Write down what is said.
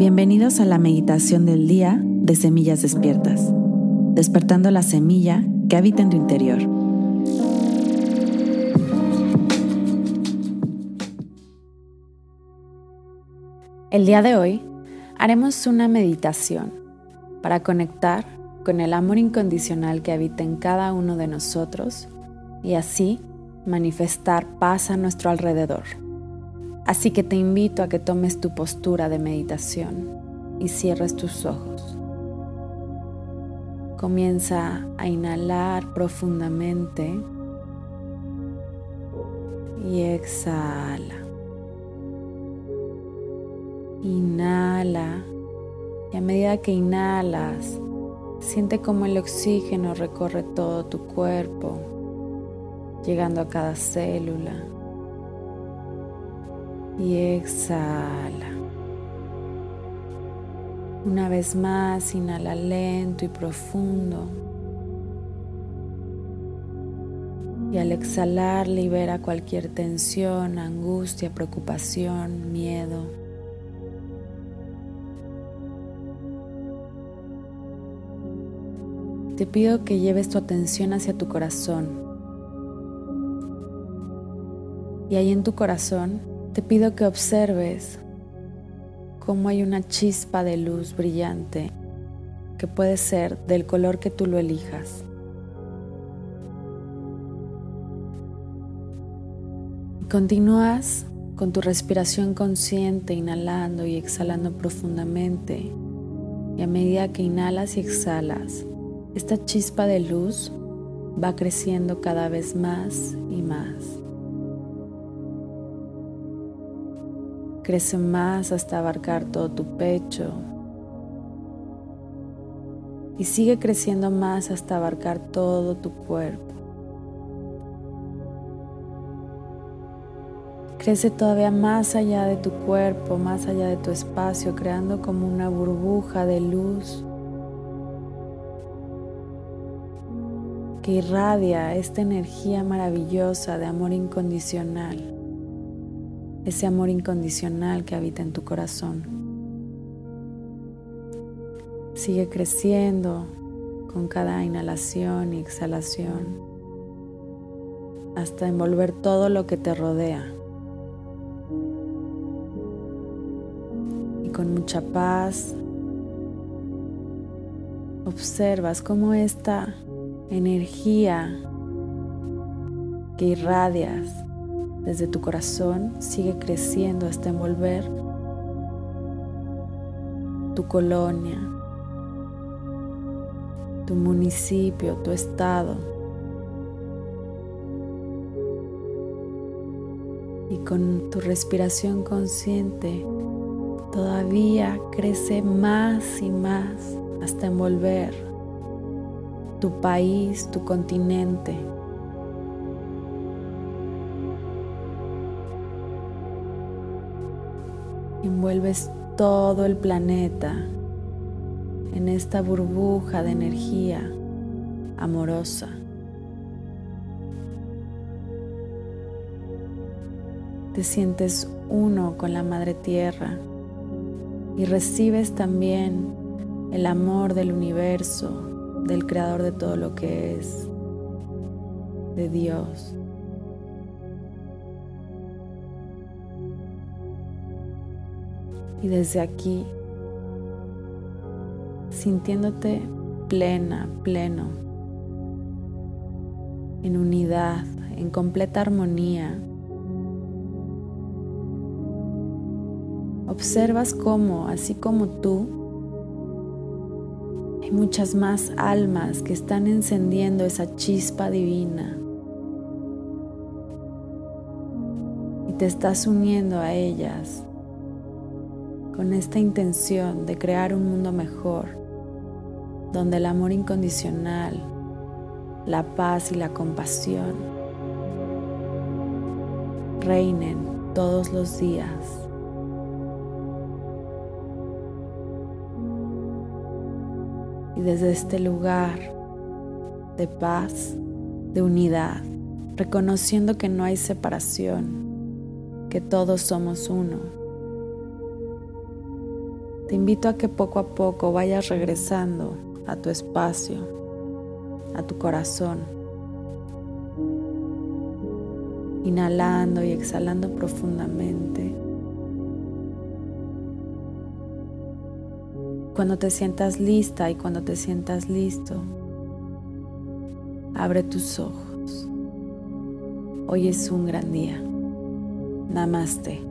Bienvenidos a la meditación del día de Semillas Despiertas, despertando la semilla que habita en tu interior. El día de hoy haremos una meditación para conectar con el amor incondicional que habita en cada uno de nosotros y así manifestar paz a nuestro alrededor. Así que te invito a que tomes tu postura de meditación y cierres tus ojos. Comienza a inhalar profundamente y exhala. Inhala y a medida que inhalas, siente como el oxígeno recorre todo tu cuerpo, llegando a cada célula y exhala. Una vez más, inhala lento y profundo. Y al exhalar libera cualquier tensión, angustia, preocupación, miedo. Te pido que lleves tu atención hacia tu corazón. Y ahí en tu corazón te pido que observes cómo hay una chispa de luz brillante que puede ser del color que tú lo elijas. Continúas con tu respiración consciente, inhalando y exhalando profundamente. Y a medida que inhalas y exhalas, esta chispa de luz va creciendo cada vez más y más. Crece más hasta abarcar todo tu pecho. Y sigue creciendo más hasta abarcar todo tu cuerpo. Crece todavía más allá de tu cuerpo, más allá de tu espacio, creando como una burbuja de luz que irradia esta energía maravillosa de amor incondicional ese amor incondicional que habita en tu corazón. Sigue creciendo con cada inhalación y exhalación hasta envolver todo lo que te rodea. Y con mucha paz observas cómo esta energía que irradias desde tu corazón sigue creciendo hasta envolver tu colonia, tu municipio, tu estado. Y con tu respiración consciente todavía crece más y más hasta envolver tu país, tu continente. Envuelves todo el planeta en esta burbuja de energía amorosa. Te sientes uno con la Madre Tierra y recibes también el amor del universo, del Creador de todo lo que es, de Dios. Y desde aquí, sintiéndote plena, pleno, en unidad, en completa armonía, observas cómo, así como tú, hay muchas más almas que están encendiendo esa chispa divina. Y te estás uniendo a ellas con esta intención de crear un mundo mejor, donde el amor incondicional, la paz y la compasión reinen todos los días. Y desde este lugar de paz, de unidad, reconociendo que no hay separación, que todos somos uno Te invito a que poco a poco vayas regresando a tu espacio, a tu corazón, inhalando y exhalando profundamente. Cuando te sientas lista y cuando te sientas listo, abre tus ojos. Hoy es un gran día. Namaste.